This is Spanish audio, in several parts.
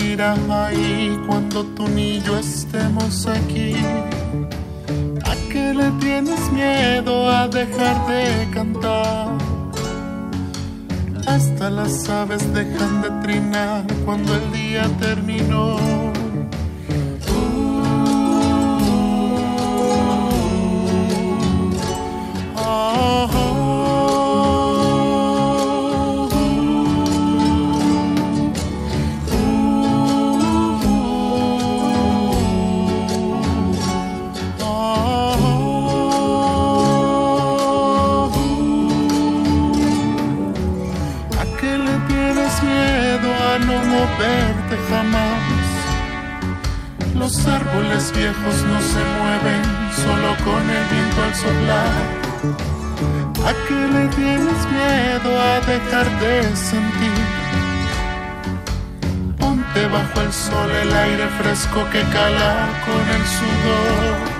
Ahí cuando tú ni yo estemos aquí. ¿A qué le tienes miedo a dejar de cantar? Hasta las aves dejan de trinar cuando el día terminó. Viejos no se mueven solo con el viento al soplar. ¿A qué le tienes miedo a dejar de sentir? Ponte bajo el sol el aire fresco que cala con el sudor.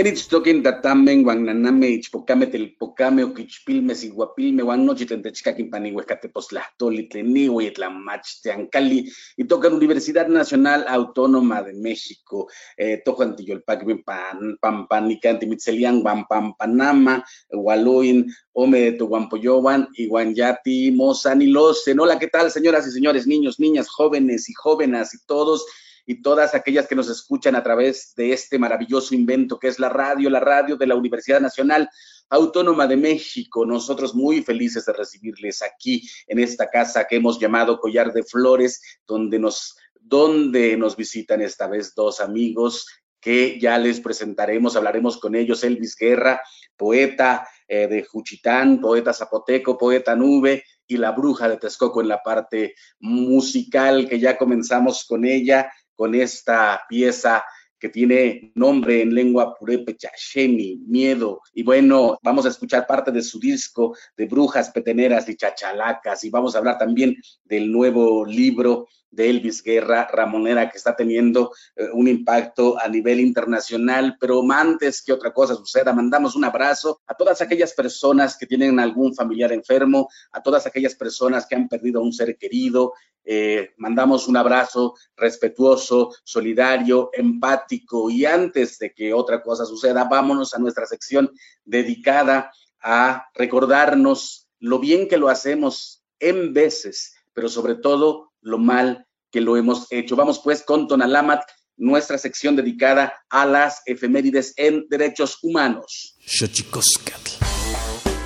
Quenitztoquin tatamen, guananame, ichpocame, telpocame, oquichpilme, siguapilme, guanochi, tentechcaquin, panihuescateposlahtoli, tlenihui, tlamach, teancali, y tocan Universidad Nacional Autónoma de México, eh, tocan tiyolpac, pan, pampanicanti, mitzelian, guampampanama, gualuin, ome de Toguampoyoban, Iguanyati, Mozan y los. Hola, ¿qué tal, señoras y señores, niños, niñas, jóvenes y jóvenes y todos? Y todas aquellas que nos escuchan a través de este maravilloso invento que es la radio, la radio de la Universidad Nacional Autónoma de México. Nosotros muy felices de recibirles aquí en esta casa que hemos llamado Collar de Flores, donde nos, donde nos visitan esta vez dos amigos que ya les presentaremos, hablaremos con ellos, Elvis Guerra, poeta eh, de Juchitán, poeta zapoteco, poeta nube, y La Bruja de Texcoco en la parte musical, que ya comenzamos con ella, con esta pieza que tiene nombre en lengua purépecha, Shemi, Miedo. Y bueno, vamos a escuchar parte de su disco de Brujas, Peteneras y Chachalacas. Y vamos a hablar también del nuevo libro de Elvis Guerra Ramonera que está teniendo eh, un impacto a nivel internacional, pero antes que otra cosa suceda, mandamos un abrazo a todas aquellas personas que tienen algún familiar enfermo, a todas aquellas personas que han perdido a un ser querido, eh, mandamos un abrazo respetuoso, solidario, empático y antes de que otra cosa suceda, vámonos a nuestra sección dedicada a recordarnos lo bien que lo hacemos en veces, pero sobre todo lo mal que lo hemos hecho. Vamos pues con Tonalamat, nuestra sección dedicada a las efemérides en derechos humanos.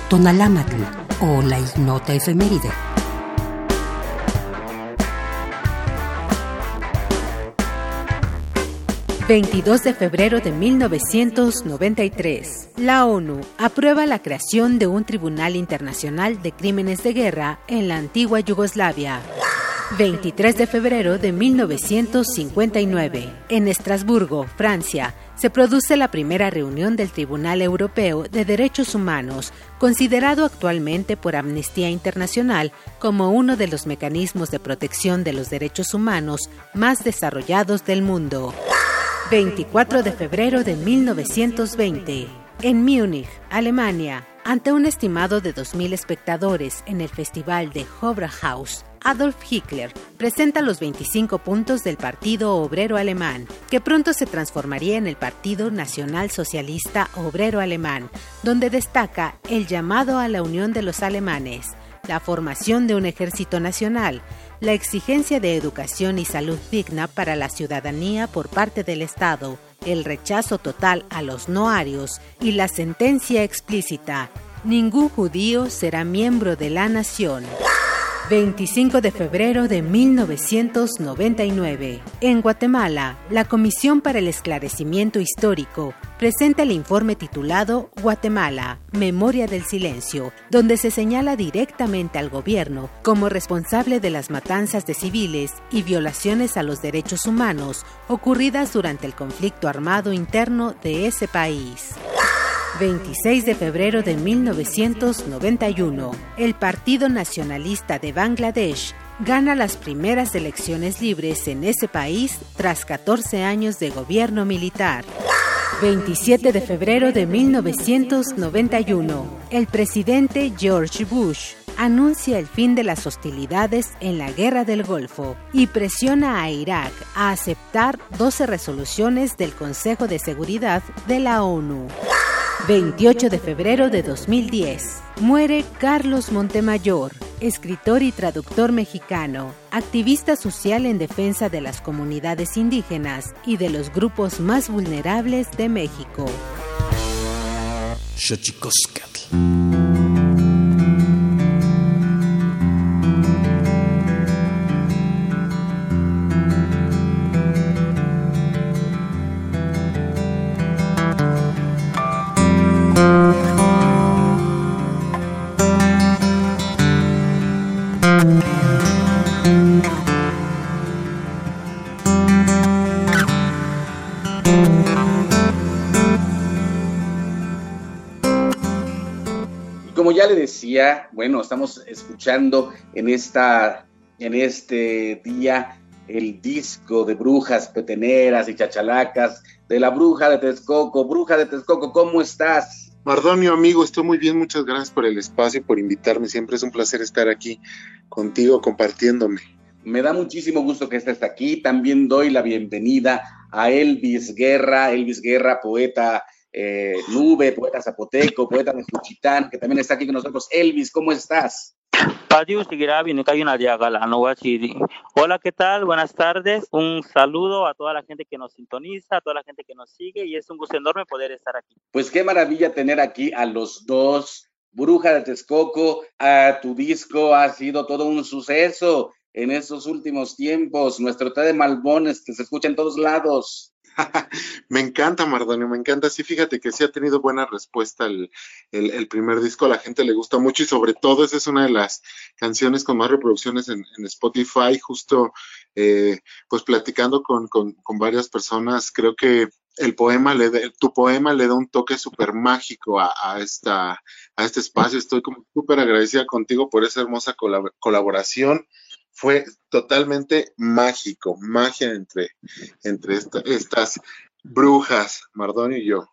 Tonalamatl o la ignota efeméride. 22 de febrero de 1993. La ONU aprueba la creación de un Tribunal Internacional de Crímenes de Guerra en la antigua Yugoslavia. 23 de febrero de 1959. En Estrasburgo, Francia, se produce la primera reunión del Tribunal Europeo de Derechos Humanos, considerado actualmente por Amnistía Internacional como uno de los mecanismos de protección de los derechos humanos más desarrollados del mundo. 24 de febrero de 1920. En Múnich, Alemania, ante un estimado de 2.000 espectadores en el Festival de House, Adolf Hitler presenta los 25 puntos del Partido Obrero Alemán, que pronto se transformaría en el Partido Nacional Socialista Obrero Alemán, donde destaca el llamado a la unión de los alemanes, la formación de un ejército nacional, la exigencia de educación y salud digna para la ciudadanía por parte del Estado, el rechazo total a los noarios y la sentencia explícita, ningún judío será miembro de la nación. 25 de febrero de 1999. En Guatemala, la Comisión para el Esclarecimiento Histórico presenta el informe titulado Guatemala, Memoria del Silencio, donde se señala directamente al gobierno como responsable de las matanzas de civiles y violaciones a los derechos humanos ocurridas durante el conflicto armado interno de ese país. 26 de febrero de 1991, el Partido Nacionalista de Bangladesh gana las primeras elecciones libres en ese país tras 14 años de gobierno militar. 27 de febrero de 1991, el presidente George Bush anuncia el fin de las hostilidades en la Guerra del Golfo y presiona a Irak a aceptar 12 resoluciones del Consejo de Seguridad de la ONU. 28 de febrero de 2010. Muere Carlos Montemayor, escritor y traductor mexicano, activista social en defensa de las comunidades indígenas y de los grupos más vulnerables de México. le bueno, estamos escuchando en, esta, en este día el disco de brujas peteneras y chachalacas de la bruja de Texcoco. Bruja de Texcoco, ¿cómo estás? Mardonio, amigo, estoy muy bien, muchas gracias por el espacio y por invitarme. Siempre es un placer estar aquí contigo compartiéndome. Me da muchísimo gusto que estés aquí. También doy la bienvenida a Elvis Guerra, Elvis Guerra, poeta eh, Nube, poeta zapoteco, poeta de Juchitán, que también está aquí con nosotros. Elvis, ¿cómo estás? Hola, ¿qué tal? Buenas tardes. Un saludo a toda la gente que nos sintoniza, a toda la gente que nos sigue y es un gusto enorme poder estar aquí. Pues qué maravilla tener aquí a los dos. Bruja de Texcoco, a tu disco ha sido todo un suceso en estos últimos tiempos. Nuestro té de malbones que se escucha en todos lados. me encanta, Mardonio, me encanta. Sí, fíjate que sí ha tenido buena respuesta el, el, primer disco, a la gente le gusta mucho y sobre todo esa es una de las canciones con más reproducciones en, Spotify, justo eh, pues platicando con, con, varias personas, creo que el poema le tu poema le da un toque súper mágico a, esta, a este espacio. Estoy como súper agradecida contigo por esa hermosa colaboración fue totalmente mágico, magia entre, entre estas brujas, Mardonio y yo.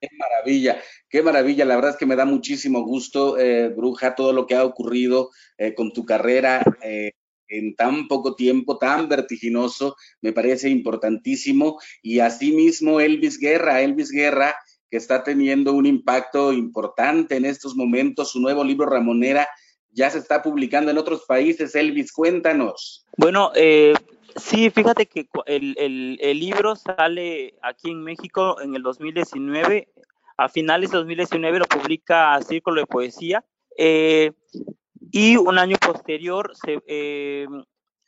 Qué maravilla, qué maravilla. La verdad es que me da muchísimo gusto, eh, Bruja, todo lo que ha ocurrido eh, con tu carrera eh, en tan poco tiempo, tan vertiginoso, me parece importantísimo. Y asimismo, Elvis Guerra, Elvis Guerra, que está teniendo un impacto importante en estos momentos, su nuevo libro Ramonera ya se está publicando en otros países. Elvis, cuéntanos. Bueno, eh, sí, fíjate que el, libro sale aquí en México en el 2019. A finales de 2019 lo publica Círculo de Poesía. Eh, y un año posterior, eh,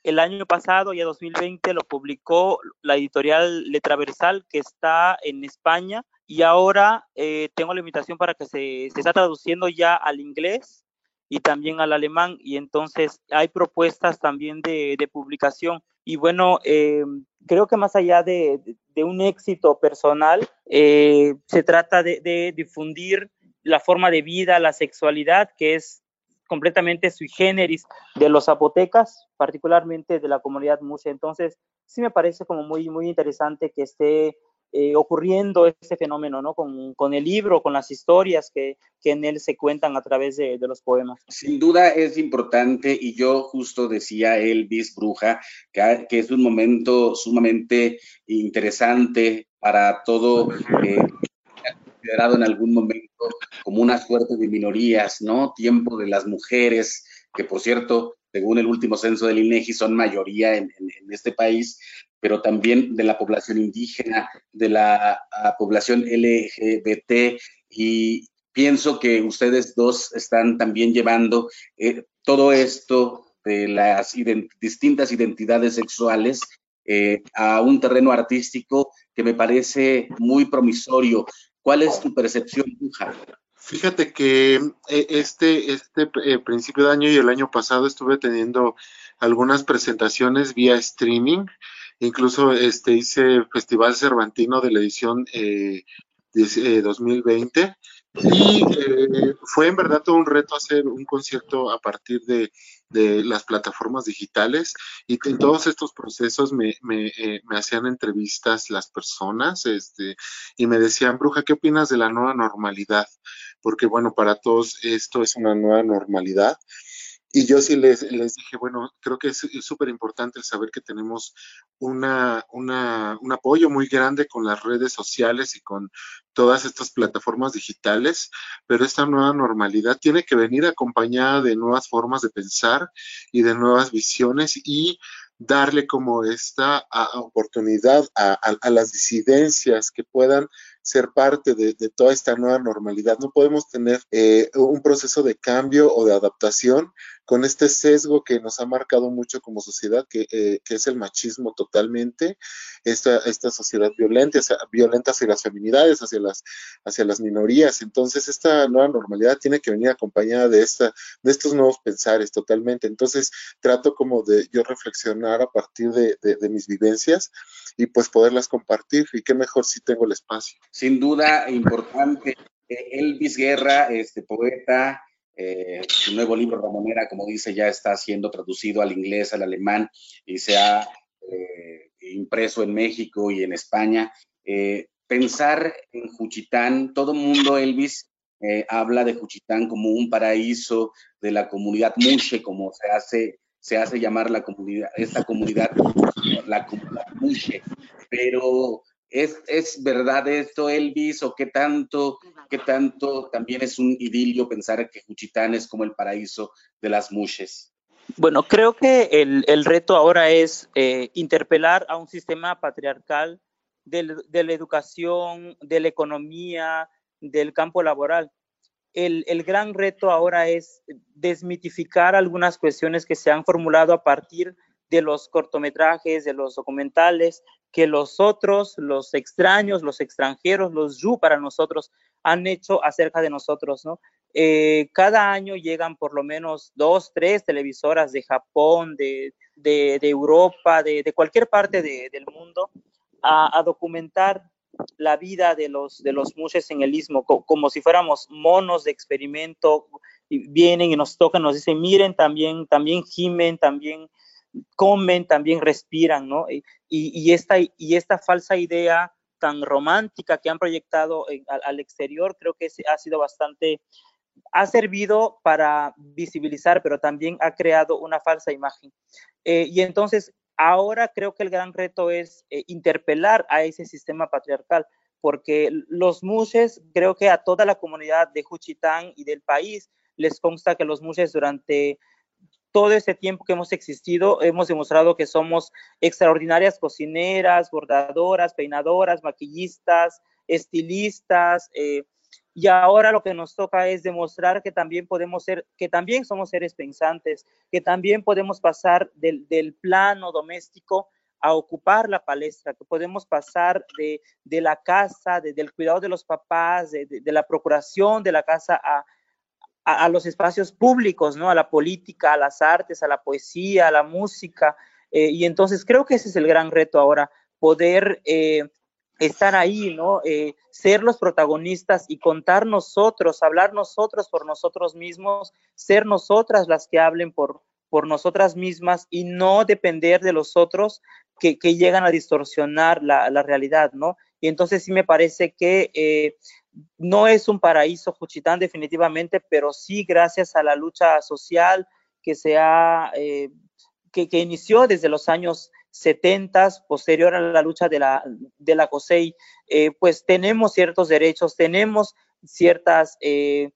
el año pasado, ya 2020, lo publicó la editorial Letraversal, que está en España. Y ahora tengo la invitación para que se, se está traduciendo ya al inglés y también al alemán y entonces hay propuestas también de, publicación y bueno, eh, creo que más allá de, un éxito personal, eh, se trata de, difundir la forma de vida, la sexualidad, que es completamente sui generis de los zapotecas, particularmente de la comunidad musa. Entonces, sí me parece como muy, muy interesante que esté eh, ocurriendo ese fenómeno, ¿no? Con, el libro, con las historias que, en él se cuentan a través de, los poemas. Sin duda es importante y yo justo decía Elvis Bruja que, que es un momento sumamente interesante para todo. Eh, considerado en algún momento como una suerte de minorías, ¿no? Tiempo de las mujeres, que por cierto, según el último censo del INEGI, son mayoría en, este país, pero también de la población indígena, de la población LGBT y pienso que ustedes dos están también llevando eh, todo esto de las distintas identidades sexuales eh, a un terreno artístico que me parece muy promisorio. ¿Cuál es tu percepción, Buja? Fíjate que eh, este, este principio de año y el año pasado estuve teniendo algunas presentaciones vía streaming Incluso este, hice Festival Cervantino de la edición eh, 2020 eh, y eh, fue en verdad todo un reto hacer un concierto a partir de, las plataformas digitales. Y en todos estos procesos me, me, eh, me, hacían entrevistas las personas este, y me decían, Bruja, ¿qué opinas de la nueva normalidad? Porque bueno, para todos esto es una nueva normalidad y yo sí les, les dije, bueno, creo que es súper importante saber que tenemos una, una, un apoyo muy grande con las redes sociales y con todas estas plataformas digitales, pero esta nueva normalidad tiene que venir acompañada de nuevas formas de pensar y de nuevas visiones y darle como esta oportunidad a, las disidencias que puedan ser parte de, toda esta nueva normalidad. No podemos tener eh, un proceso de cambio o de adaptación con este sesgo que nos ha marcado mucho como sociedad, que, eh, es el machismo totalmente, esta, esta sociedad violenta, violenta hacia las feminidades, hacia las, hacia las minorías. Entonces, esta nueva normalidad tiene que venir acompañada de, esta, de estos nuevos pensares totalmente. Entonces, trato como de yo reflexionar a partir de, de mis vivencias y pues poderlas compartir. Y qué mejor si tengo el espacio. Sin duda, importante. Eh, Elvis Guerra, este poeta, eh, su nuevo libro Ramonera, como dice, ya está siendo traducido al inglés, al alemán y se ha eh, impreso en México y en España. Eh, pensar en Juchitán, todo mundo, Elvis, habla de Juchitán como un paraíso de la comunidad Mushe, como se hace, se hace llamar la comunidad, esta comunidad, la comunidad Mushe. Pero ¿Es, ¿Es, verdad esto, Elvis, o qué tanto, qué tanto también es un idilio pensar que Juchitán es como el paraíso de las mushes? Bueno, creo que el, reto ahora es eh, interpelar a un sistema patriarcal de, la educación, de la economía, del campo laboral. El, el, gran reto ahora es desmitificar algunas cuestiones que se han formulado a partir de los cortometrajes, de los documentales que los otros, los extraños, los extranjeros, los yu para nosotros han hecho acerca de nosotros, ¿no? Eh, cada año llegan por lo menos dos, tres televisoras de Japón, de, Europa, de, cualquier parte del mundo a, documentar la vida de los, de los mushes en el istmo, como si fuéramos monos de experimento, y vienen y nos tocan, nos dicen, miren, también, también gimen, también comen, también respiran, ¿no? Y, esta, y esta falsa idea tan romántica que han proyectado al, exterior, creo que ha sido bastante, ha servido para visibilizar, pero también ha creado una falsa imagen. Eh, y entonces, ahora creo que el gran reto es eh, interpelar a ese sistema patriarcal, porque los mushes, creo que a toda la comunidad de Juchitán y del país les consta que los mushes durante todo ese tiempo que hemos existido, hemos demostrado que somos extraordinarias cocineras, bordadoras, peinadoras, maquillistas, estilistas, eh, y ahora lo que nos toca es demostrar que también podemos ser, que también somos seres pensantes, que también podemos pasar del, plano doméstico a ocupar la palestra, que podemos pasar de, la casa, del cuidado de los papás, de, la procuración de la casa a, a, los espacios públicos, ¿no? A la política, a las artes, a la poesía, a la música. Eh, y entonces creo que ese es el gran reto ahora, poder eh, estar ahí, ¿no? Eh, ser los protagonistas y contar nosotros, hablar nosotros por nosotros mismos, ser nosotras las que hablen por, por nosotras mismas y no depender de los otros que, llegan a distorsionar la, la, realidad, ¿no? Y entonces sí me parece que no es un paraíso Juchitán definitivamente, pero sí gracias a la lucha social que se ha, eh, que, inició desde los años 70, posterior a la lucha de la, de la COSEI, eh, pues tenemos ciertos derechos, tenemos ciertas, eh,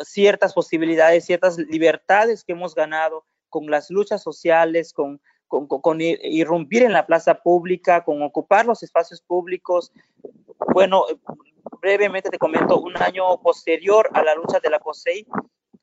ciertas posibilidades, ciertas libertades que hemos ganado con las luchas sociales, con, con, con, irrumpir en la plaza pública, con ocupar los espacios públicos. Bueno, brevemente te comento, un año posterior a la lucha de la COSEI,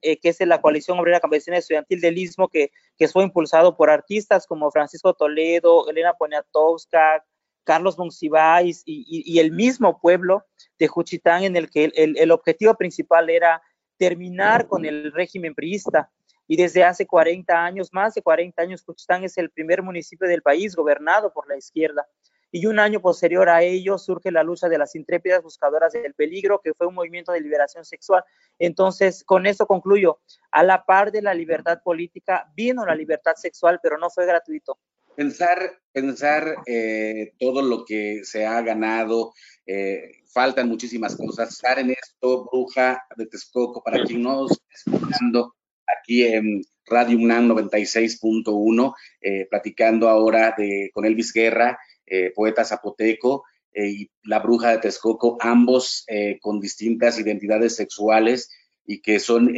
eh, que es la Coalición Obrera Campesina Estudiantil del Istmo, que, fue impulsado por artistas como Francisco Toledo, Elena Poniatowska, Carlos Monsiváis y, el mismo pueblo de Juchitán, en el que el, el, objetivo principal era terminar con el régimen priista. Y desde hace 40 años, más de 40 años, Juchitán es el primer municipio del país gobernado por la izquierda y un año posterior a ello surge la lucha de las intrépidas buscadoras del peligro, que fue un movimiento de liberación sexual. Entonces, con eso concluyo, a la par de la libertad política vino la libertad sexual, pero no fue gratuito. Pensar, pensar eh, todo lo que se ha ganado, eh, faltan muchísimas cosas. Estar en esto, Bruja de Texcoco, para quien no está escuchando aquí en Radio UNAM 96.1, eh, platicando ahora de, con Elvis Guerra, eh, poeta zapoteco, eh, y la bruja de Texcoco, ambos eh, con distintas identidades sexuales y que son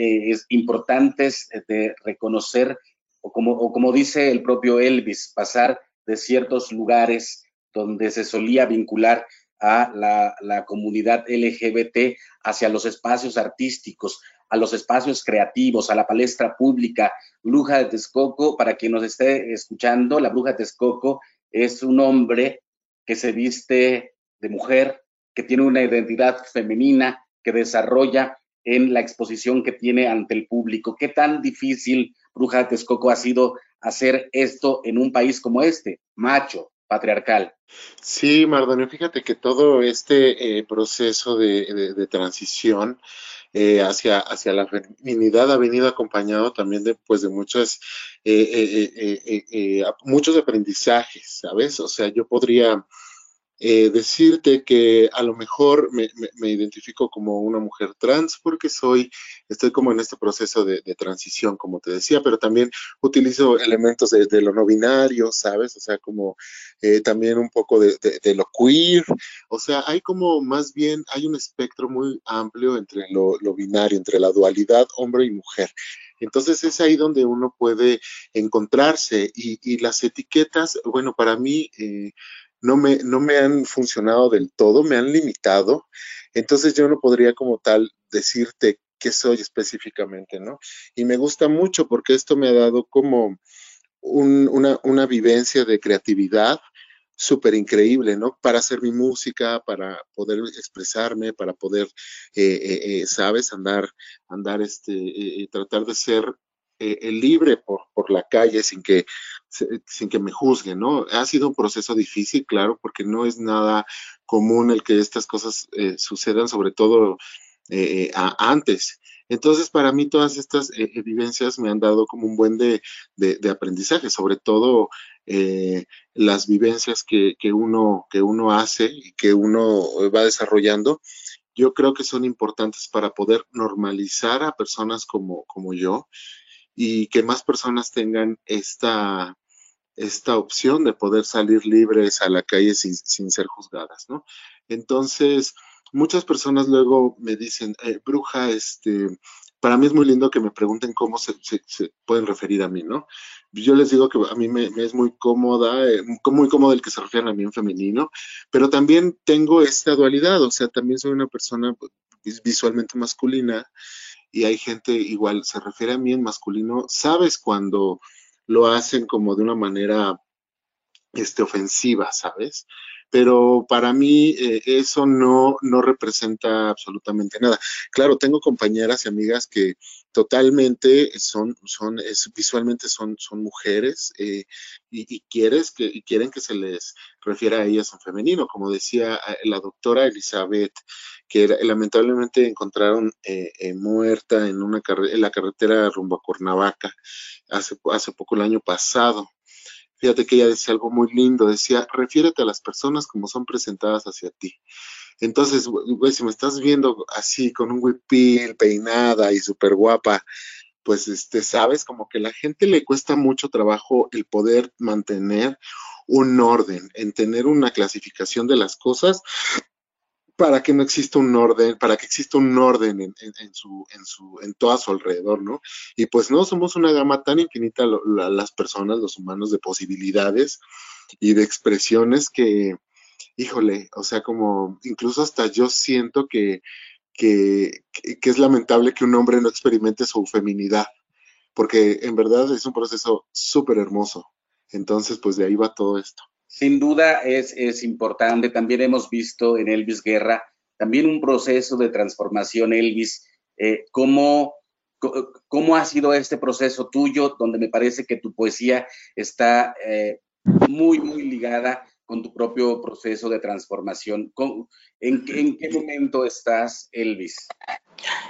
importantes de reconocer, o como, como dice el propio Elvis, pasar de ciertos lugares donde se solía vincular a la, la, comunidad LGBT hacia los espacios artísticos, a los espacios creativos, a la palestra pública. Bruja de Texcoco, para quien nos esté escuchando, la Bruja de Texcoco es un hombre que se viste de mujer, que tiene una identidad femenina, que desarrolla en la exposición que tiene ante el público. ¿Qué tan difícil, Bruja de Texcoco, ha sido hacer esto en un país como este, macho, patriarcal? Sí, Mardonio, fíjate que todo este eh, proceso de transición eh, hacia, hacia la feminidad ha venido acompañado también de, pues, de muchas, eh, eh, muchos aprendizajes, ¿sabes? O sea, yo podría eh, decirte que a lo mejor me, identifico como una mujer trans porque soy, estoy como en este proceso de, transición, como te decía, pero también utilizo elementos de, lo no binario, ¿sabes? O sea, como eh, también un poco de, lo queer, o sea, hay como más bien, hay un espectro muy amplio entre lo, binario, entre la dualidad hombre y mujer. Entonces es ahí donde uno puede encontrarse y, las etiquetas, bueno, para mí... Eh, no me, no me han funcionado del todo, me han limitado. Entonces yo no podría como tal decirte qué soy específicamente, ¿no? Y me gusta mucho porque esto me ha dado como una, una vivencia de creatividad súper increíble, ¿no? Para hacer mi música, para poder expresarme, para poder, eh, eh, eh, sabes, andar, andar, este, tratar de ser libre por, por, la calle sin que, sin que me juzguen, ¿no? Ha sido un proceso difícil, claro, porque no es nada común el que estas cosas sucedan, sobre todo antes. Entonces, para mí todas estas vivencias me han dado como un buen de, de aprendizaje, sobre todo eh, las vivencias que, uno, que uno hace y que uno va desarrollando, yo creo que son importantes para poder normalizar a personas como, como yo y que más personas tengan esta, esta opción de poder salir libres a la calle sin, sin ser juzgadas, ¿no? Entonces, muchas personas luego me dicen, eh, bruja, este, para mí es muy lindo que me pregunten cómo se, pueden referir a mí, ¿no? Yo les digo que a mí me, es muy cómoda, eh, muy cómodo el que se refieran a mí en femenino, pero también tengo esta dualidad, o sea, también soy una persona visualmente masculina y hay gente igual se refiere a mí en masculino, sabes cuando lo hacen como de una manera este, ofensiva, ¿sabes? Pero para mí eh, eso no, no representa absolutamente nada. Claro, tengo compañeras y amigas que totalmente son, son visualmente son, son mujeres eh, y, quieres que, y quieren que se les refiera a ellas en femenino, como decía eh, la doctora Elizabeth, que lamentablemente encontraron muerta en, una en la carretera rumbo a Cuernavaca hace, hace poco el año pasado. Fíjate que ella decía algo muy lindo, decía, refiérete a las personas como son presentadas hacia ti. Entonces, si me estás viendo así, con un huipil, peinada y súper guapa, pues, este, sabes, como que a la gente le cuesta mucho trabajo el poder mantener un orden, en tener una clasificación de las cosas para que no exista un orden, para que exista un orden en, su, en, su, en todo a su alrededor, ¿no? Y pues no, somos una gama tan infinita las personas, los humanos, de posibilidades y de expresiones que, híjole, o sea, como incluso hasta yo siento que, que, que es lamentable que un hombre no experimente su feminidad, porque en verdad es un proceso súper hermoso. Entonces, pues de ahí va todo esto. Sin duda es, es importante. También hemos visto en Elvis Guerra también un proceso de transformación, Elvis. Eh, ¿cómo, ¿Cómo ha sido este proceso tuyo, donde me parece que tu poesía está eh, muy, muy ligada con tu propio proceso de transformación? ¿En, qué momento estás, Elvis?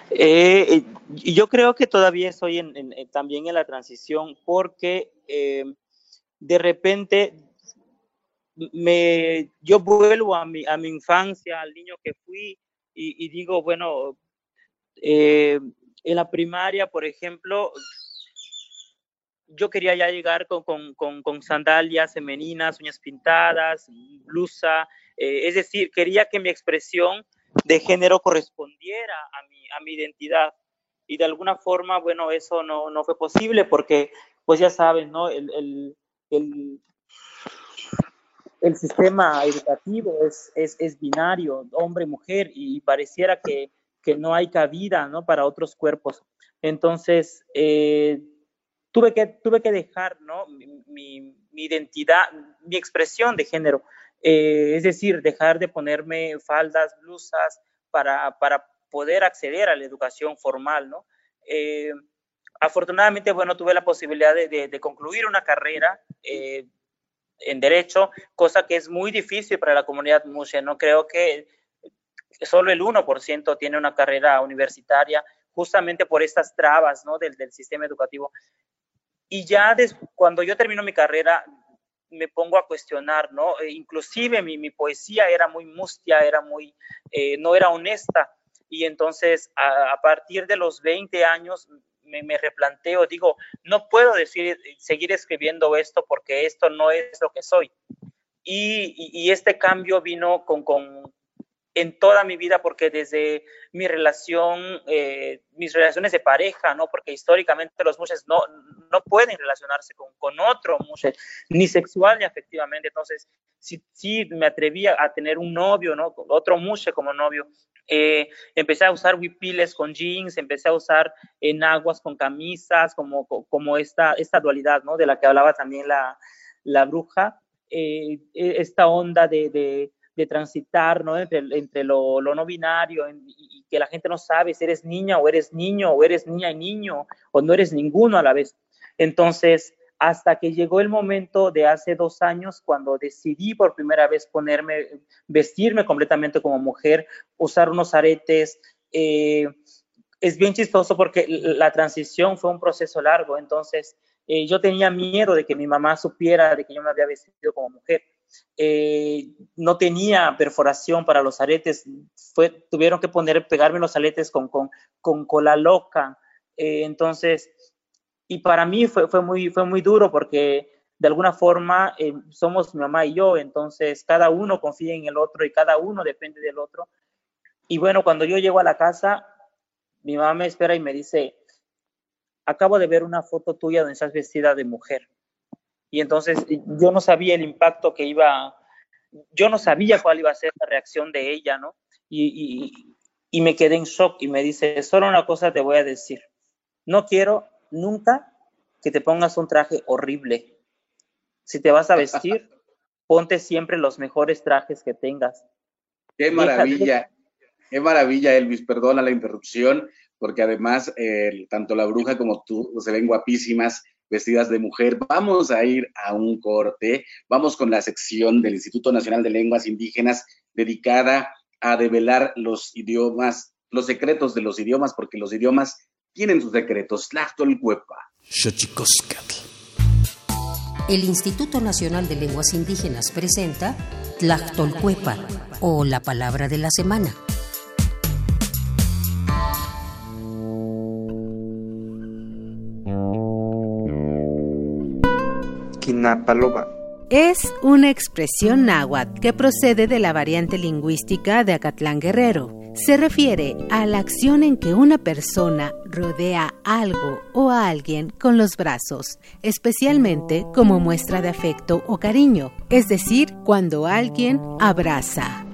Eh, yo creo que todavía estoy también en la transición porque de repente me, yo vuelvo a mi, a mi infancia, al niño que fui, y, digo, bueno, eh, en la primaria, por ejemplo, yo quería ya llegar con, con, con, sandalias femeninas, uñas pintadas, blusa, eh, es decir, quería que mi expresión de género correspondiera a mi, a mi identidad. Y de alguna forma, bueno, eso no, no fue posible porque, pues ya saben, ¿no? El, el, el sistema educativo es, es, binario, hombre-mujer, y pareciera que, no hay cabida ¿no? para otros cuerpos. Entonces, eh, tuve, que, tuve que dejar ¿no? mi, identidad, mi expresión de género, eh, es decir, dejar de ponerme faldas, blusas, para, poder acceder a la educación formal. ¿no? Eh, afortunadamente, bueno, tuve la posibilidad de, concluir una carrera en derecho, cosa que es muy difícil para la comunidad mushe. No creo que solo el 1% tiene una carrera universitaria justamente por estas trabas ¿no? del, del sistema educativo. Y ya cuando yo termino mi carrera, me pongo a cuestionar, ¿no? E inclusive mi, mi, poesía era muy mustia, era muy, eh, no era honesta. Y entonces, a, a, partir de los 20 años, me, replanteo, digo, no puedo decir, seguir escribiendo esto porque esto no es lo que soy. Y, este cambio vino con, con, en toda mi vida porque desde mi relación, eh, mis relaciones de pareja, ¿no? Porque históricamente los mujeres no, no pueden relacionarse con, con otro mujer, ni sexual ni afectivamente. Entonces, sí, sí me atreví a tener un novio, ¿no? Otro mujer como novio. Eh, empecé a usar huipiles con jeans, empecé a usar enaguas con camisas, como, como esta, esta dualidad, ¿no? De la que hablaba también la, la bruja. Eh, e, esta onda de de transitar ¿no? entre, entre lo, lo, no binario y, que la gente no sabe si eres niña o eres niño o eres niña y niño o no eres ninguno a la vez. Entonces, hasta que llegó el momento de hace dos años cuando decidí por primera vez ponerme, vestirme completamente como mujer, usar unos aretes. Eh, es bien chistoso porque la transición fue un proceso largo, entonces eh, yo tenía miedo de que mi mamá supiera de que yo me había vestido como mujer. Eh, no tenía perforación para los aretes, tuvieron que poner, pegarme los aretes con, cola loca. Eh, entonces, y para mí fue, fue, muy, fue muy duro porque de alguna forma eh, somos mi mamá y yo, entonces cada uno confía en el otro y cada uno depende del otro. Y bueno, cuando yo llego a la casa, mi mamá me espera y me dice, acabo de ver una foto tuya donde estás vestida de mujer y entonces yo no sabía el impacto que iba, yo no sabía cuál iba a ser la reacción de ella, ¿no? Y, y, me quedé en shock y me dice, solo una cosa te voy a decir, no quiero nunca que te pongas un traje horrible. Si te vas a vestir, ponte siempre los mejores trajes que tengas. Qué maravilla, qué maravilla, Elvis, perdona la interrupción, porque además eh, tanto la bruja como tú se ven guapísimas vestidas de mujer. Vamos a ir a un corte. Vamos con la sección del Instituto Nacional de Lenguas Indígenas dedicada a develar los idiomas, los secretos de los idiomas, porque los idiomas tienen sus secretos. Tlachtolcuepa. El Instituto Nacional de Lenguas Indígenas presenta Tlachtolcuepa o la palabra de la semana. Es una expresión náhuatl que procede de la variante lingüística de Acatlán Guerrero. Se refiere a la acción en que una persona rodea algo o a alguien con los brazos, especialmente como muestra de afecto o cariño, es decir, cuando alguien abraza.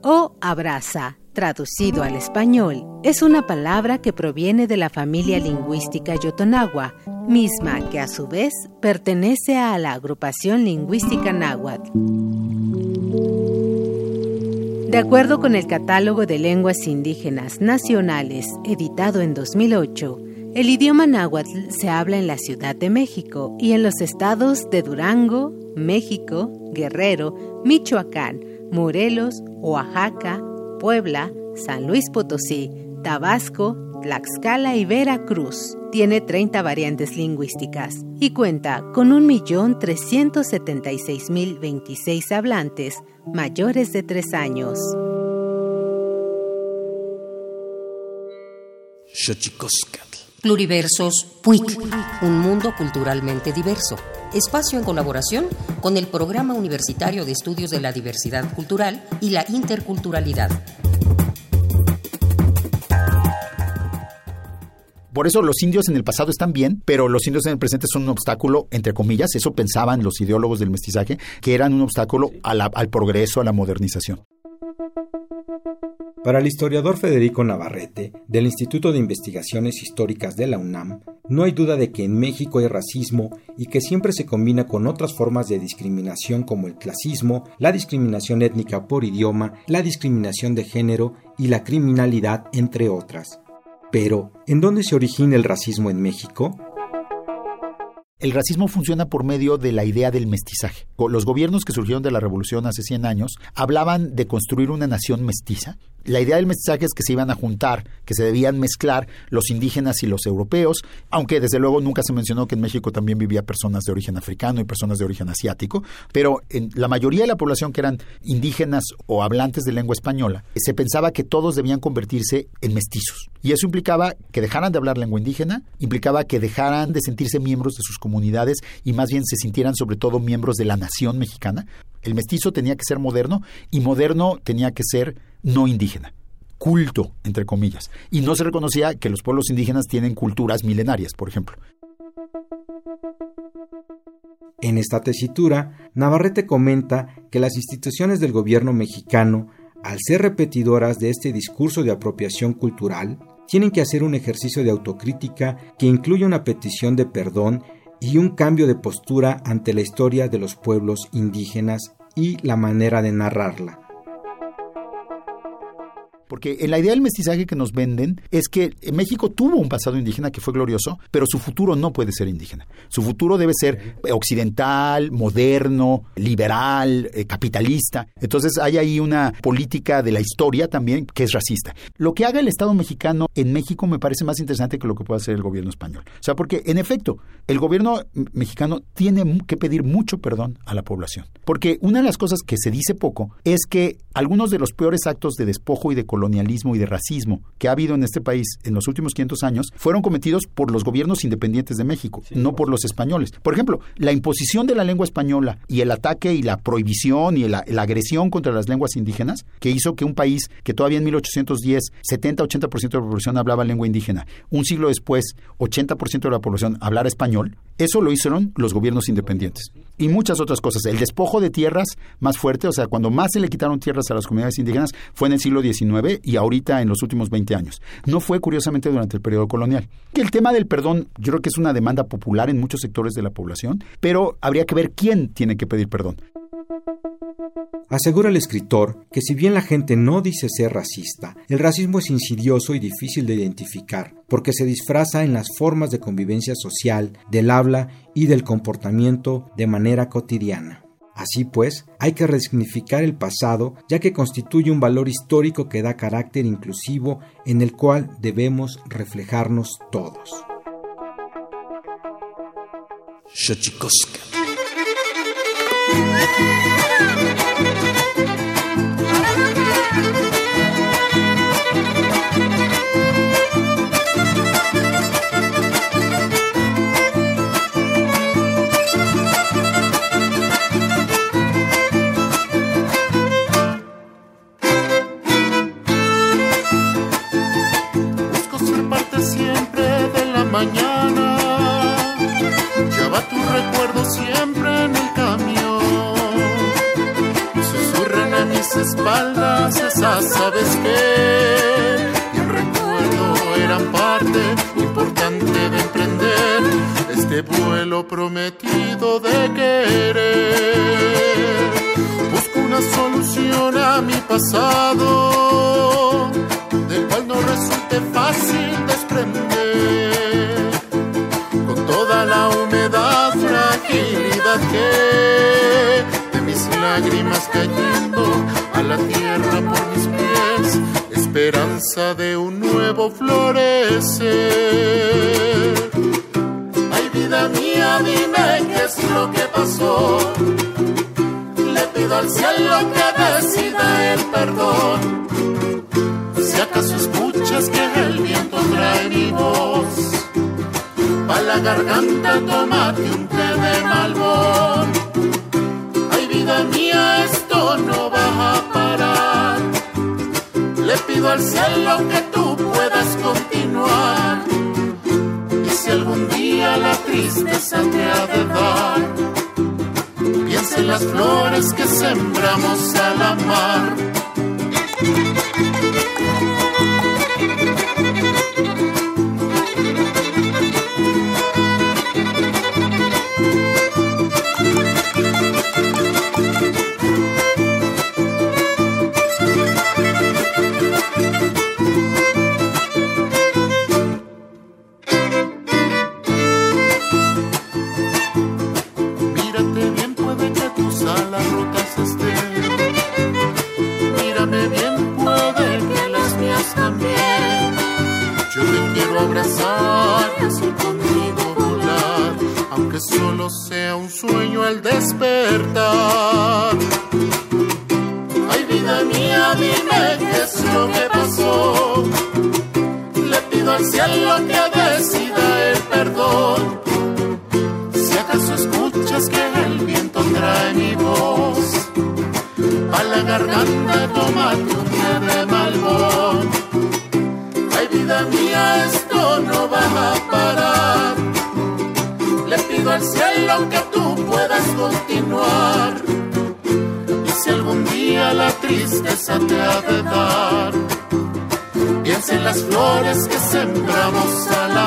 O abraza, traducido al español, es una palabra que proviene de la familia lingüística yotonagua, misma que a su vez pertenece a la agrupación lingüística náhuatl. De acuerdo con el Catálogo de Lenguas Indígenas Nacionales, editado en 2008, el idioma náhuatl se habla en la Ciudad de México y en los estados de Durango, México, Guerrero, Michoacán, Morelos, Oaxaca, Puebla, San Luis Potosí, Tabasco, Tlaxcala y Veracruz. Tiene 30 variantes lingüísticas y cuenta con 1.376.026 hablantes mayores de 3 años. Pluriversos PUIC, un mundo culturalmente diverso. Espacio en colaboración con el Programa Universitario de Estudios de la Diversidad Cultural y la Interculturalidad. Por eso los indios en el pasado están bien, pero los indios en el presente son un obstáculo, entre comillas, eso pensaban los ideólogos del mestizaje, que eran un obstáculo al progreso, a la modernización. Para el historiador Federico Navarrete, del Instituto de Investigaciones Históricas de la UNAM, no hay duda de que en México hay racismo y que siempre se combina con otras formas de discriminación como el clasismo, la discriminación étnica por idioma, la discriminación de género y la criminalidad, entre otras. Pero, ¿en dónde se origina el racismo en México? El racismo funciona por medio de la idea del mestizaje. Los gobiernos que surgieron de la revolución hace 100 años hablaban de construir una nación mestiza. La idea del mestizaje es que se iban a juntar, que se debían mezclar los indígenas y los europeos, aunque desde luego nunca se mencionó que en México también vivía personas de origen africano y personas de origen asiático, pero en la mayoría de la población que eran indígenas o hablantes de lengua española, se pensaba que todos debían convertirse en mestizos. Y eso implicaba que dejaran de hablar lengua indígena, implicaba que dejaran de sentirse miembros de sus comunidades y más bien se sintieran sobre todo miembros de la nación mexicana. El mestizo tenía que ser moderno y moderno tenía que ser no indígena culto, entre comillas, y no se reconocía que los pueblos indígenas tienen culturas milenarias, por ejemplo. En esta tesitura, Navarrete comenta que las instituciones del gobierno mexicano, al ser repetidoras de este discurso de apropiación cultural, tienen que hacer un ejercicio de autocrítica que incluye una petición de perdón y un cambio de postura ante la historia de los pueblos indígenas y la manera de narrarla. Porque en la idea del mestizaje que nos venden es que México tuvo un pasado indígena que fue glorioso, pero su futuro no puede ser indígena. Su futuro debe ser occidental, moderno, liberal, eh, capitalista. Entonces hay ahí una política de la historia también que es racista. Lo que haga el Estado mexicano en México me parece más interesante que lo que pueda hacer el gobierno español. O sea, porque en efecto, el gobierno mexicano tiene que pedir mucho perdón a la población. Porque una de las cosas que se dice poco es que algunos de los peores actos de despojo y de colonialismo y de racismo que ha habido en este país en los últimos 500 años fueron cometidos por los gobiernos independientes de México, no por los españoles. Por ejemplo, la imposición de la lengua española y el ataque y la prohibición y la, agresión contra las lenguas indígenas, que hizo que un país que todavía en 1810 70-80% de la población hablaba lengua indígena, un siglo después 80% de la población hablara español, eso lo hicieron los gobiernos independientes. Y muchas otras cosas. El despojo de tierras más fuerte, o sea, cuando más se le quitaron tierras a las comunidades indígenas fue en el siglo XIX y ahorita en los últimos 20 años. No fue curiosamente durante el periodo colonial. El tema del perdón yo creo que es una demanda popular en muchos sectores de la población, pero habría que ver quién tiene que pedir perdón. Asegura el escritor que si bien la gente no dice ser racista, el racismo es insidioso y difícil de identificar, porque se disfraza en las formas de convivencia social, del habla y del comportamiento de manera cotidiana. Así pues, hay que resignificar el pasado, ya que constituye un valor histórico que da carácter inclusivo en el cual debemos reflejarnos todos. Espaldas esas sabes que el recuerdo eran parte importante de emprender este vuelo prometido de querer. Busco una solución a mi pasado, del cual no resulte fácil desprender. Con toda la humedad, fragilidad que de mis lágrimas la tierra por mis pies, esperanza de un nuevo florecer. Ay, vida mía, dime qué es lo que pasó. Le pido al cielo que decida el perdón. Si acaso escuchas que el viento trae mi voz, pa' la garganta tómate un té de malvón. Ay, vida mía, esto no le pido al cielo que tú puedas continuar. Y si algún día la tristeza te ha de dar, piensa en las flores que sembramos al amar. La tristeza te ha de dar, piensa en las flores que sembramos al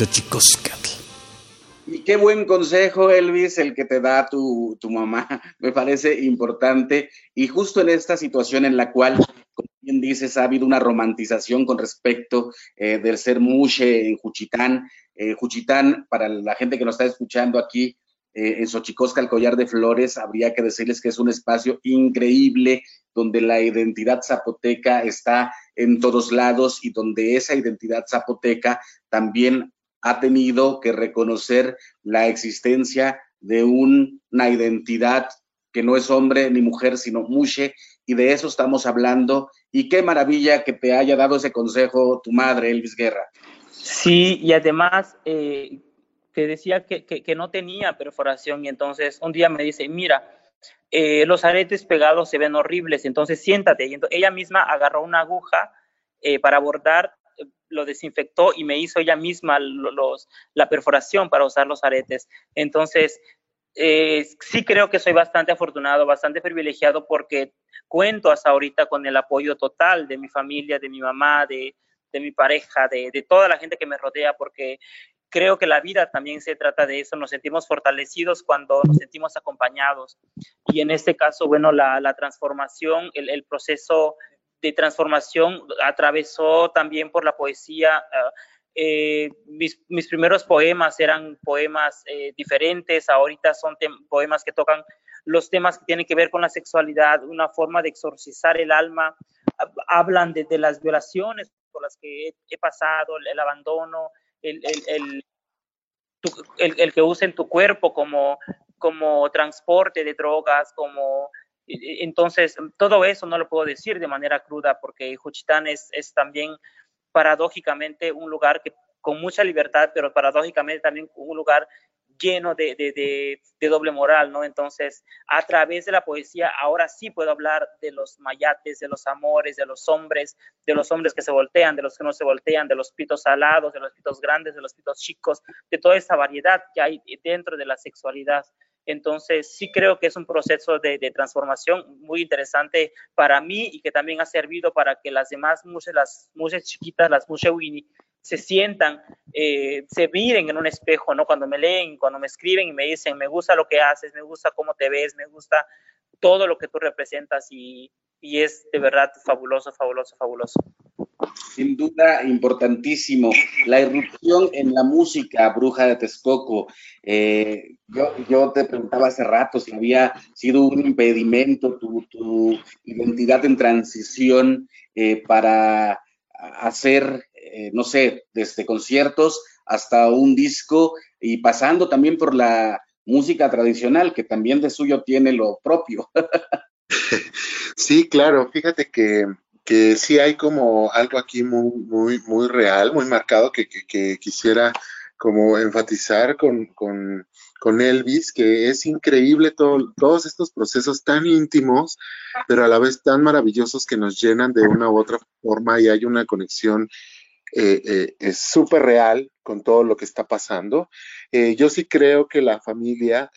mar Y qué buen consejo, Elvis, el que te da tu, mamá. Me parece importante. Y justo en esta situación en la cual, como bien dices, ha habido una romantización con respecto eh, del ser mushe en Juchitán. Eh, Juchitán, para la gente que nos está escuchando aquí, eh, en Xochicosca, el collar de flores, habría que decirles que es un espacio increíble donde la identidad zapoteca está en todos lados y donde esa identidad zapoteca también ha tenido que reconocer la existencia de una identidad que no es hombre ni mujer, sino mushe, y de eso estamos hablando. Y qué maravilla que te haya dado ese consejo tu madre, Elvis Guerra. Sí, y además eh, te decía que, no tenía perforación, y entonces un día me dice, mira, eh, los aretes pegados se ven horribles, entonces siéntate. Y ella misma agarró una aguja eh, para bordar lo desinfectó y me hizo ella misma los, la perforación para usar los aretes. Entonces, eh, sí creo que soy bastante afortunado, bastante privilegiado porque cuento hasta ahorita con el apoyo total de mi familia, de mi mamá, de, mi pareja, de, toda la gente que me rodea, porque creo que la vida también se trata de eso, nos sentimos fortalecidos cuando nos sentimos acompañados. Y en este caso, bueno, la, transformación, el, el proceso de transformación atravesó también por la poesía. Ah, eh, mis, primeros poemas eran poemas eh, diferentes, ahorita son poemas que tocan los temas que tienen que ver con la sexualidad, una forma de exorcizar el alma, hablan de, las violaciones por las que he, pasado, el, abandono, el, el, el, que usen tu cuerpo como, como transporte de drogas, como entonces, todo eso no lo puedo decir de manera cruda porque Juchitán es, también paradójicamente un lugar que con mucha libertad, pero paradójicamente también un lugar lleno de, de, de, doble moral, ¿no? Entonces, a través de la poesía, ahora sí puedo hablar de los mayates, de los amores, de los hombres, de los hombres que se voltean, de los que no se voltean, de los pitos salados, de los pitos grandes, de los pitos chicos, de toda esa variedad que hay dentro de la sexualidad. Entonces, sí creo que es un proceso de, transformación muy interesante para mí y que también ha servido para que las demás mujeres, las mujeres chiquitas, las mujeres Winnie, se sientan, eh, se miren en un espejo, ¿no? Cuando me leen, cuando me escriben y me dicen, me gusta lo que haces, me gusta cómo te ves, me gusta todo lo que tú representas y es de verdad fabuloso, fabuloso, fabuloso. Sin duda importantísimo. La irrupción en la música, Bruja de Texcoco. Eh, yo, yo, te preguntaba hace rato si había sido un impedimento tu, identidad en transición eh, para hacer, eh, no sé, desde conciertos hasta un disco y pasando también por la música tradicional, que también de suyo tiene lo propio. sí, claro, fíjate que, que sí hay como algo aquí muy, muy, muy real, muy marcado que, que, quisiera como enfatizar con, con, con, Elvis, que es increíble todo, todos estos procesos tan íntimos, pero a la vez tan maravillosos que nos llenan de una u otra forma y hay una conexión eh, eh, es súper real con todo lo que está pasando. Eh, yo sí creo que la familia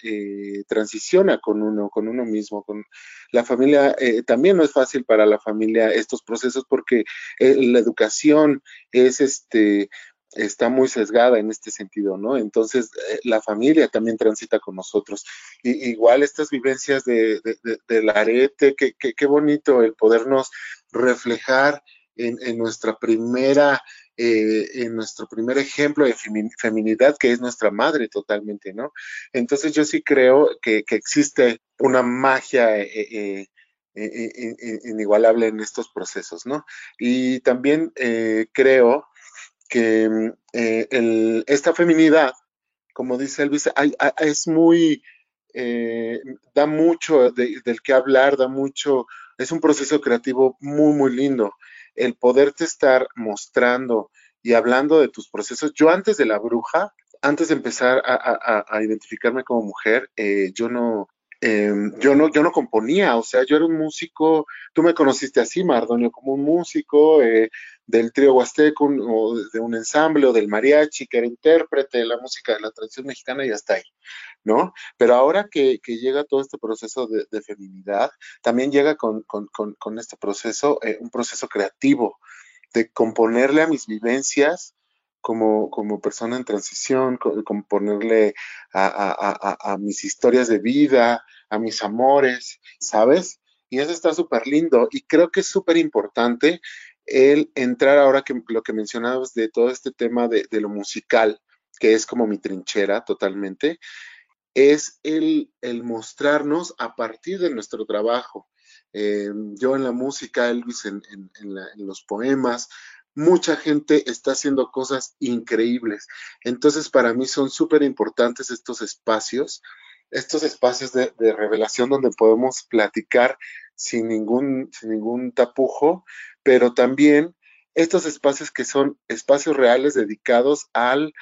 transiciona con uno, con uno mismo. Con la familia también no es fácil para la familia estos procesos porque la educación es este está muy sesgada en este sentido, ¿no? Entonces, la familia también transita con nosotros. Igual estas vivencias de, del arete, qué bonito el podernos reflejar en, nuestra primera, eh, en nuestro primer ejemplo de feminidad, que es nuestra madre totalmente, ¿no? Entonces yo sí creo que, existe una magia eh, eh, inigualable en estos procesos, ¿no? Y también creo que esta feminidad, como dice Elvis, es muy, da mucho del que hablar, da mucho, es un proceso creativo muy, muy lindo el poderte estar mostrando y hablando de tus procesos. Yo antes de la bruja, antes de empezar a, identificarme como mujer, eh, yo no, em, yo no, yo no componía, o sea, yo era un músico, tú me conociste así, Mardonio, como un músico eh, del trío huasteco o de un ensamble o del mariachi, que era intérprete de la música de la tradición mexicana y hasta ahí, ¿no? Pero ahora que, llega todo este proceso de, feminidad, también llega con, este proceso, eh, un proceso creativo, de componerle a mis vivencias como, como persona en transición, componerle a, a, mis historias de vida, a mis amores, ¿sabes? Y eso está súper lindo y creo que es súper importante el entrar ahora que lo que mencionabas de todo este tema de, lo musical, que es como mi trinchera totalmente, es el, el mostrarnos a partir de nuestro trabajo. Eh, yo en la música, Elvis en, en, los poemas, mucha gente está haciendo cosas increíbles. Entonces, para mí son súper importantes estos espacios, estos espacios de, revelación donde podemos platicar sin ningún, sin ningún tapujo, pero también estos espacios que son espacios reales dedicados al,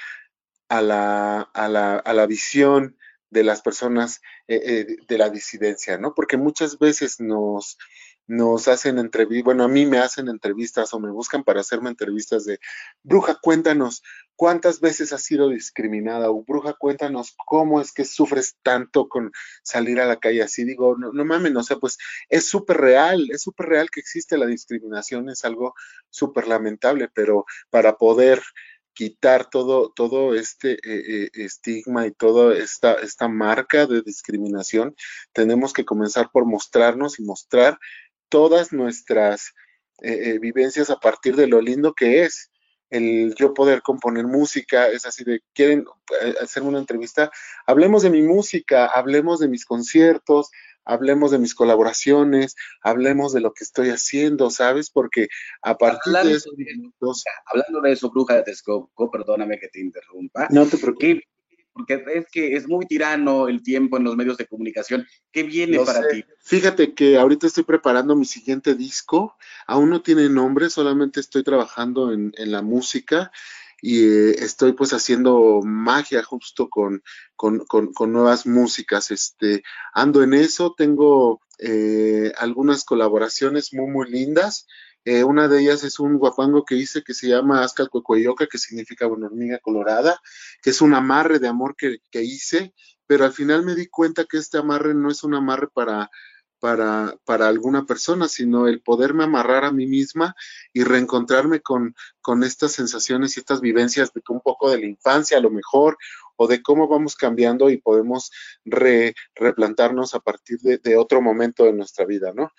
a, la, a, la, a la visión, de las personas eh, eh, de la disidencia, ¿no? Porque muchas veces nos, nos hacen entrevistas, bueno, a mí me hacen entrevistas o me buscan para hacerme entrevistas de, bruja, cuéntanos, ¿cuántas veces has sido discriminada? O bruja, cuéntanos, ¿cómo es que sufres tanto con salir a la calle así? Digo, no, no mames, o sea, pues es súper real, es súper real que existe la discriminación, es algo súper lamentable, pero para poder quitar todo, todo este eh, eh, estigma y toda esta, esta marca de discriminación, tenemos que comenzar por mostrarnos y mostrar todas nuestras eh, vivencias a partir de lo lindo que es el yo poder componer música, es así de, quieren hacer una entrevista, hablemos de mi música, hablemos de mis conciertos, hablemos de mis colaboraciones, hablemos de lo que estoy haciendo, ¿sabes? Porque a partir de eso... hablando de eso, Bruja de Texcoco, perdóname que te interrumpa. No te preocupes. Porque es que es muy tirano el tiempo en los medios de comunicación. ¿Qué viene para ti? Fíjate que ahorita estoy preparando mi siguiente disco. Aún no tiene nombre, solamente estoy trabajando en, en la música y eh, estoy pues haciendo magia justo con, con, con, nuevas músicas. Este, ando en eso, tengo eh, algunas colaboraciones muy, muy lindas. Eh, una de ellas es un guapango que hice que se llama Ascal que significa una hormiga colorada, que es un amarre de amor que, que hice, pero al final me di cuenta que este amarre no es un amarre para para, para alguna persona, sino el poderme amarrar a mí misma y reencontrarme con, con estas sensaciones y estas vivencias de un poco de la infancia a lo mejor, o de cómo vamos cambiando y podemos replantarnos a partir de, otro momento de nuestra vida, ¿no?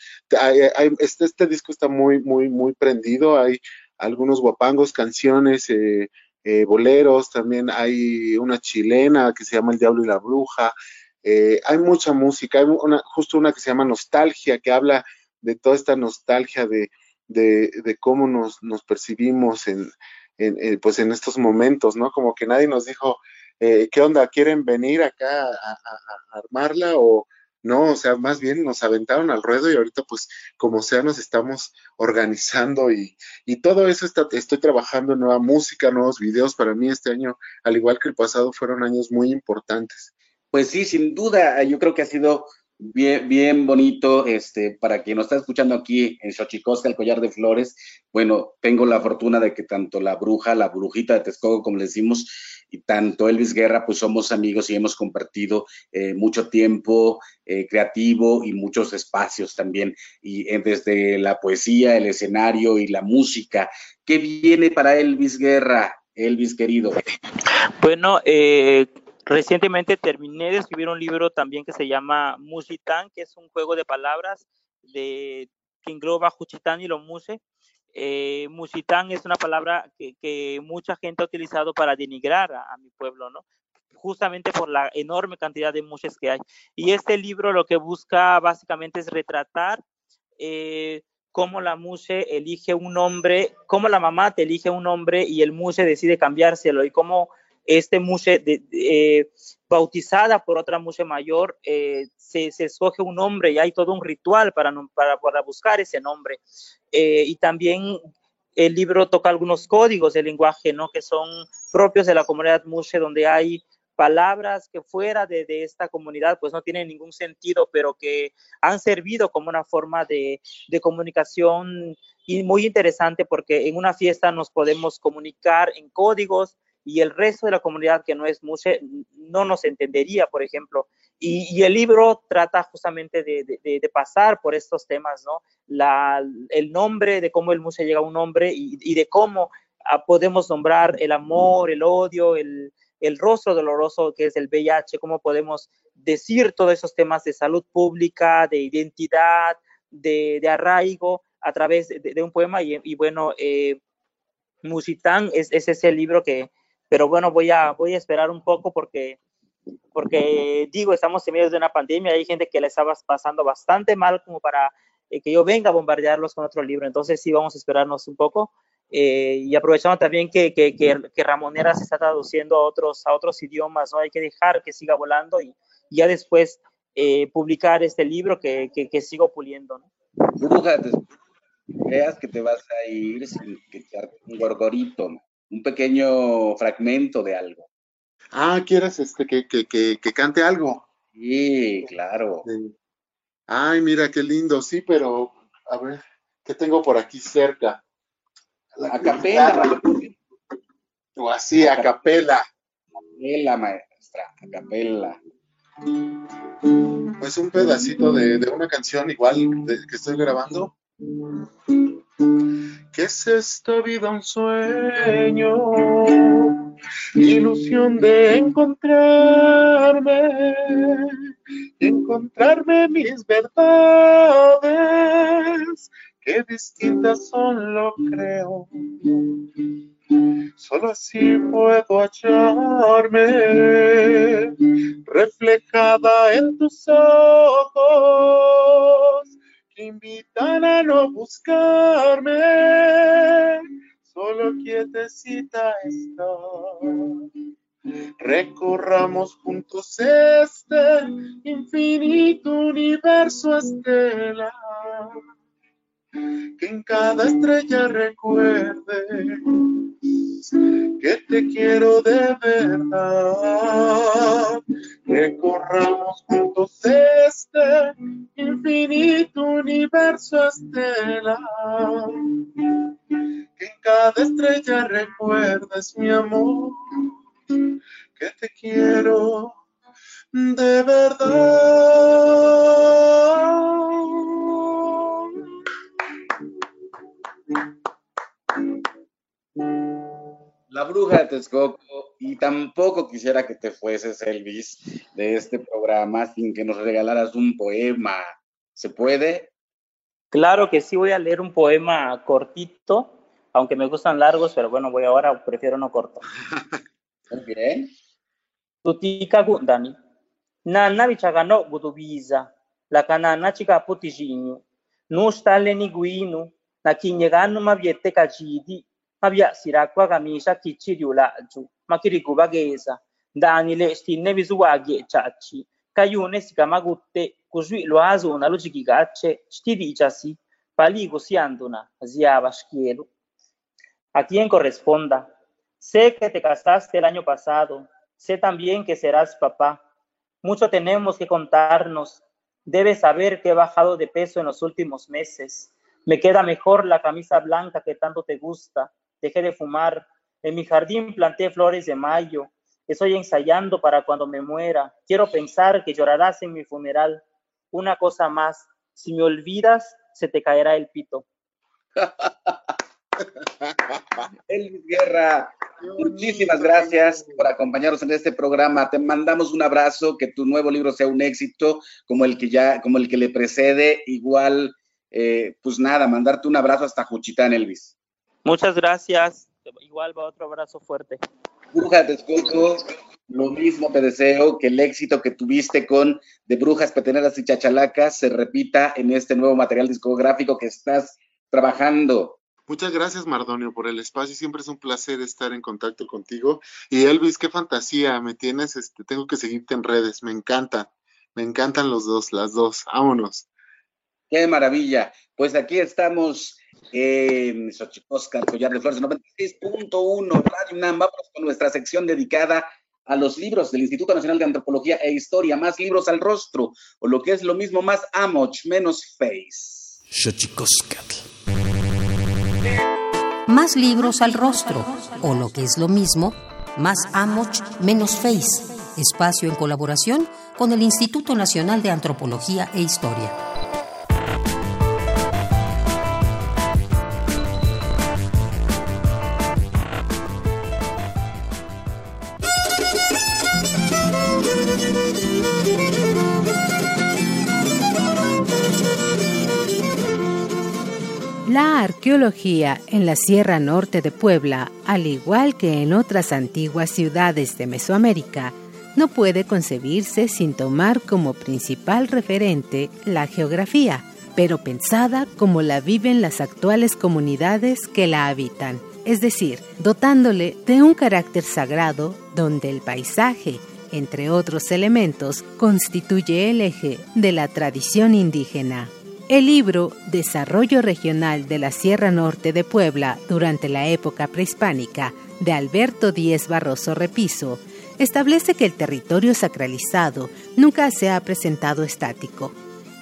este, este disco está muy, muy, muy prendido, hay, algunos guapangos, canciones, eh, eh, boleros, también hay una chilena que se llama El Diablo y la Bruja, eh, hay mucha música, hay una, justo una que se llama Nostalgia, que habla de toda esta nostalgia de, de, cómo nos, nos percibimos en, en, pues en estos momentos, ¿no? Como que nadie nos dijo, eh, ¿qué onda? ¿Quieren venir acá a, armarla? O no, o sea, más bien nos aventaron al ruedo y ahorita pues como sea nos estamos organizando y, y todo eso está, estoy trabajando en nueva música, nuevos videos. Para mí este año, al igual que el pasado, fueron años muy importantes. Pues sí, sin duda, yo creo que ha sido bien, bonito, este, para quien nos está escuchando aquí en Xochicosca, el collar de flores, bueno, tengo la fortuna de que tanto la bruja, la brujita de Texcoco, como le decimos, y tanto Elvis Guerra, pues somos amigos y hemos compartido eh, mucho tiempo eh, creativo y muchos espacios también, y eh, desde la poesía, el escenario y la música. ¿Qué viene para Elvis Guerra, Elvis querido? Bueno, eh, Recientemente terminé de escribir un libro también que se llama Musitán, que es un juego de palabras de, que engloba Juchitán y lo Muse. Eh, Musitán es una palabra que, mucha gente ha utilizado para denigrar a, mi pueblo, ¿no? justamente por la enorme cantidad de muses que hay. Y este libro lo que busca básicamente es retratar eh, cómo la muse elige un nombre, cómo la mamá te elige un nombre y el muse decide cambiárselo y cómo este mushe eh, bautizada por otra mushe mayor, eh, se, escoge un nombre y hay todo un ritual para, para, buscar ese nombre. Eh, y también el libro toca algunos códigos de lenguaje, ¿no? Que son propios de la comunidad mushe, donde hay palabras que fuera de, esta comunidad pues no tienen ningún sentido, pero que han servido como una forma de, de comunicación y muy interesante porque en una fiesta nos podemos comunicar en códigos, y el resto de la comunidad que no es muse no nos entendería, por ejemplo. Y, el libro trata justamente de, pasar por estos temas, ¿no? La, el nombre, de cómo el muse llega a un nombre y, de cómo ah, podemos nombrar el amor, el odio, el, el rostro doloroso que es el VIH, cómo podemos decir todos esos temas de salud pública, de identidad, de, arraigo a través de, un poema. Y, bueno, eh, Musitán es, es, ese libro que, pero bueno, voy a, voy a esperar un poco porque, porque digo, estamos en medio de una pandemia, hay gente que le estaba pasando bastante mal como para eh, que yo venga a bombardearlos con otro libro, entonces sí vamos a esperarnos un poco. Eh, y aprovechando también que, que, que, Ramonera se está traduciendo a otros, a otros idiomas, ¿no? Hay que dejar que siga volando y, ya después eh, publicar este libro que, sigo puliendo, ¿no? creas que te vas a ir sin que te un gorgorito. Un pequeño fragmento de algo. Ah, ¿quieres este, que, que, que, cante algo? Sí, claro. Ay, mira qué lindo, sí, pero a ver, ¿qué tengo por aquí cerca? a capela. O así, a capela. Capela, maestra, a capela. Pues un pedacito de, de una canción igual que estoy grabando. ¿Qué es esta vida? Un sueño, ilusión de encontrarme, encontrarme mis verdades, que distintas son, lo creo. Solo así puedo hallarme reflejada en tus ojos invitan a no buscarme, solo quietecita está. Recorramos juntos este infinito universo estelar que en cada estrella recuerde que te quiero de verdad. Recorramos juntos este infinito universo estelar. Que en cada estrella recuerdes mi amor, que te quiero de verdad. La bruja de Texcoco, y tampoco quisiera que te fueses, Elvis, de este programa sin que nos regalaras un poema. ¿Se puede? Claro que sí, voy a leer un poema cortito aunque me gustan largos, pero bueno, voy ahora, prefiero no corto. Bien. Tutika gundani. Nana bichagano gudubiza. La canana chica putijinho. No stale ni guinu. Na kinyegano mabiete kajidi. Mabia sirakwa gamisha kichiriula ju. Makiriguba geza. Dani le stinne visuagi chachi. Kayune sikamagutte. Kuzui loazo una lujigigache. Stidichasi. Paligo sianduna. Ziaba shkielu. A quien corresponda. Sé que te casaste el año pasado. Sé también que serás papá. Mucho tenemos que contarnos. Debes saber que he bajado de peso en los últimos meses. Me queda mejor la camisa blanca que tanto te gusta. Dejé de fumar. En mi jardín planté flores de mayo. Estoy ensayando para cuando me muera. Quiero pensar que llorarás en mi funeral. Una cosa más. Si me olvidas, se te caerá el pito. Elvis Guerra, muchísimas gracias por acompañarnos en este programa. Te mandamos un abrazo, que tu nuevo libro sea un éxito, como el que ya, como el que le precede. Igual, eh, pues nada, mandarte un abrazo hasta Juchitán, Elvis. Muchas gracias. Igual va otro abrazo fuerte. Brujas de Escoco, lo mismo te deseo que el éxito que tuviste con De Brujas, Peteneras y Chachalacas se repita en este nuevo material discográfico que estás trabajando. Muchas gracias, Mardonio, por el espacio. Siempre es un placer estar en contacto contigo. Y Elvis, qué fantasía, me tienes, este, tengo que seguirte en redes, me encanta, me encantan los dos, las dos, vámonos. Qué maravilla. Pues aquí estamos en Xochicosca, Collar de Flores 96.1 Radio UNAM. Vamos con nuestra sección dedicada a los libros del Instituto Nacional de Antropología e Historia, más libros al rostro, o lo que es lo mismo, más amoch, menos face. Xochicoscatl. Más libros al rostro, o lo que es lo mismo, más amoch, menos face. Espacio en colaboración con el Instituto Nacional de Antropología e Historia. La arqueología en la Sierra Norte de Puebla, al igual que en otras antiguas ciudades de Mesoamérica, no puede concebirse sin tomar como principal referente la geografía, pero pensada como la viven las actuales comunidades que la habitan, es decir, dotándole de un carácter sagrado donde el paisaje, entre otros elementos, constituye el eje de la tradición indígena. El libro Desarrollo Regional de la Sierra Norte de Puebla durante la época prehispánica de Alberto Díez Barroso Repiso establece que el territorio sacralizado nunca se ha presentado estático.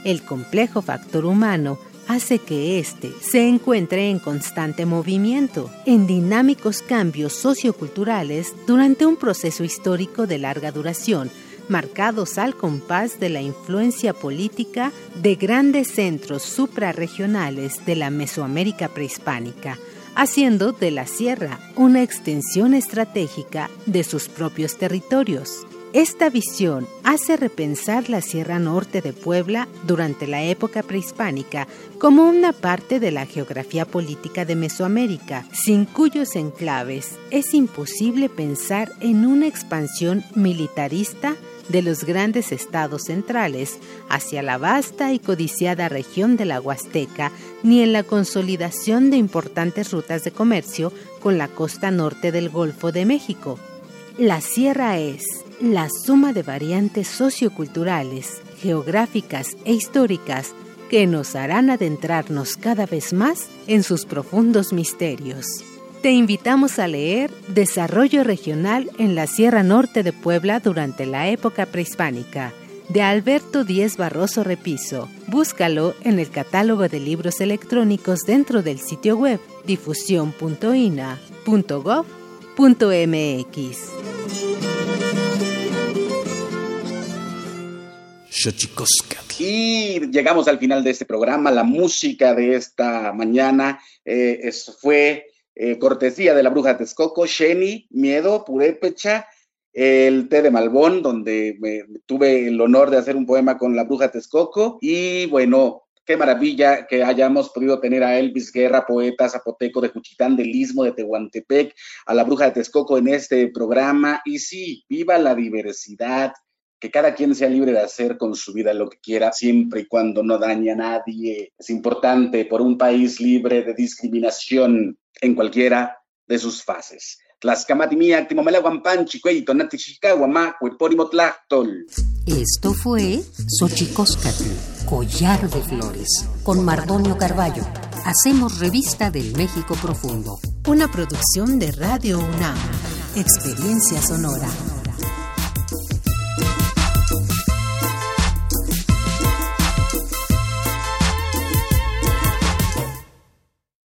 El complejo factor humano hace que éste se encuentre en constante movimiento, en dinámicos cambios socioculturales durante un proceso histórico de larga duración marcados al compás de la influencia política de grandes centros suprarregionales de la Mesoamérica prehispánica, haciendo de la sierra una extensión estratégica de sus propios territorios. Esta visión hace repensar la Sierra Norte de Puebla durante la época prehispánica como una parte de la geografía política de Mesoamérica, sin cuyos enclaves es imposible pensar en una expansión militarista de los grandes estados centrales hacia la vasta y codiciada región de la Huasteca, ni en la consolidación de importantes rutas de comercio con la costa norte del Golfo de México. La sierra es la suma de variantes socioculturales, geográficas e históricas que nos harán adentrarnos cada vez más en sus profundos misterios. Te invitamos a leer Desarrollo Regional en la Sierra Norte de Puebla durante la época prehispánica, de Alberto Díez Barroso Repiso. Búscalo en el catálogo de libros electrónicos dentro del sitio web difusión.ina.gov.mx. Y llegamos al final de este programa. La música de esta mañana eh, fue eh, cortesía de la bruja de Texcoco, Sheni, Miedo, Purépecha, el té de Malbón, donde tuve el honor de hacer un poema con la bruja Texcoco. Y bueno, Qué maravilla que hayamos podido tener a Elvis Guerra, poeta zapoteco de Juchitán del Istmo de Tehuantepec, a la bruja de Texcoco en este programa. Y sí, viva la diversidad, que cada quien sea libre de hacer con su vida lo que quiera, siempre y cuando no dañe a nadie. Es importante por un país libre de discriminación en cualquiera de sus fases. Esto fue Xochicóscatl, Collar de Flores, con Mardonio Carballo. Hacemos revista del México Profundo. Una producción de Radio UNAM. Experiencia sonora.